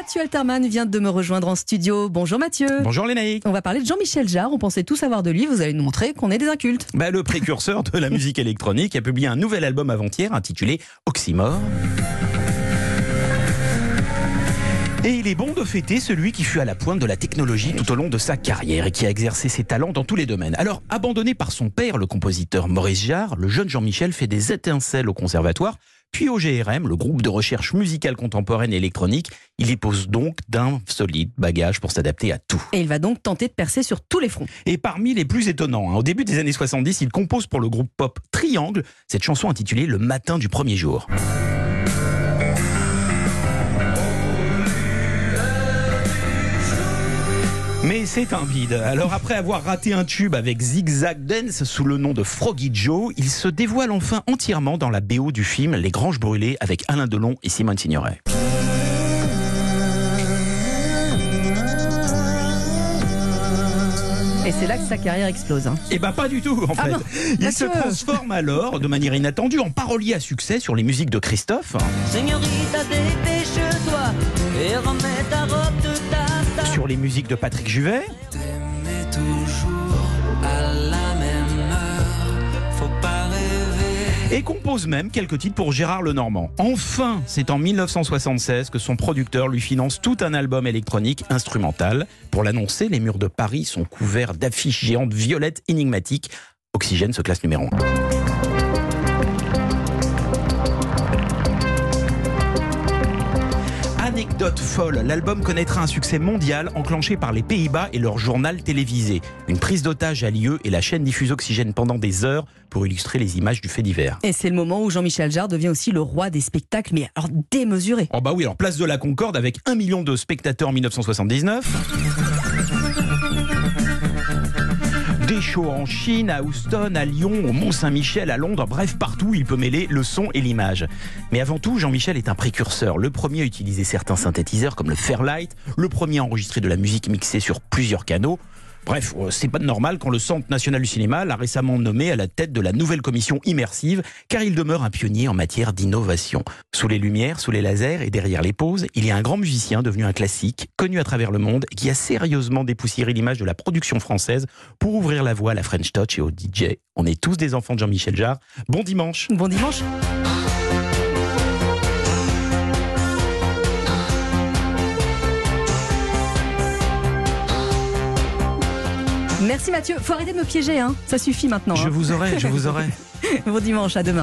Mathieu Alterman vient de me rejoindre en studio. Bonjour Mathieu. Bonjour Lénaïque. On va parler de Jean-Michel Jarre. On pensait tout savoir de lui. Vous allez nous montrer qu'on est des incultes. Bah, le précurseur de la musique électronique a publié un nouvel album avant-hier intitulé Oxymore. Et il est bon de fêter celui qui fut à la pointe de la technologie tout au long de sa carrière et qui a exercé ses talents dans tous les domaines. Alors, abandonné par son père, le compositeur Maurice Jarre, le jeune Jean-Michel fait des étincelles au conservatoire, puis au GRM, le groupe de recherche musicale contemporaine et électronique. Il y pose donc d'un solide bagage pour s'adapter à tout. Et il va donc tenter de percer sur tous les fronts. Et parmi les plus étonnants, hein, au début des années 70, il compose pour le groupe pop Triangle cette chanson intitulée Le matin du premier jour. Mais c'est un vide. Alors après avoir raté un tube avec Zigzag Dance sous le nom de Froggy Joe, il se dévoile enfin entièrement dans la BO du film Les Granges Brûlées avec Alain Delon et Simone Signoret. Et c'est là que sa carrière explose. hein. Eh ben pas du tout en Ah fait. non, Il se transforme alors de manière inattendue en parolier à succès sur les musiques de Christophe, Señorita, les musiques de Patrick Juvet, et compose même quelques titres pour Gérard Lenormand. Enfin, c'est en 1976 que son producteur lui finance tout un album électronique instrumental. Pour l'annoncer, les murs de Paris sont couverts d'affiches géantes violettes énigmatiques. Oxygène se classe numéro 1. Anecdote folle, l'album connaîtra un succès mondial enclenché par les Pays-Bas et leur journal télévisé. Une prise d'otage a lieu et la chaîne diffuse Oxygène pendant des heures pour illustrer les images du fait divers. Et c'est le moment où Jean-Michel Jarre devient aussi le roi des spectacles, mais alors démesuré. Oh bah oui, alors place de la Concorde avec un million de spectateurs en 1979. Des shows en Chine, à Houston, à Lyon, au Mont-Saint-Michel, à Londres, bref, partout il peut mêler le son et l'image. Mais avant tout, Jean-Michel est un précurseur. Le premier à utiliser certains synthétiseurs comme le Fairlight, le premier à enregistrer de la musique mixée sur plusieurs canaux. Bref, euh, c'est pas normal quand le Centre national du cinéma l'a récemment nommé à la tête de la nouvelle commission immersive, car il demeure un pionnier en matière d'innovation. Sous les lumières, sous les lasers et derrière les pauses, il y a un grand musicien devenu un classique, connu à travers le monde, qui a sérieusement dépoussiéré l'image de la production française pour ouvrir la voie à la French Touch et au DJ. On est tous des enfants de Jean-Michel Jarre. Bon dimanche Bon dimanche. Merci Mathieu. Faut arrêter de me piéger, hein. Ça suffit maintenant. Je hein. vous aurai, je vous aurai. Bon dimanche, à demain.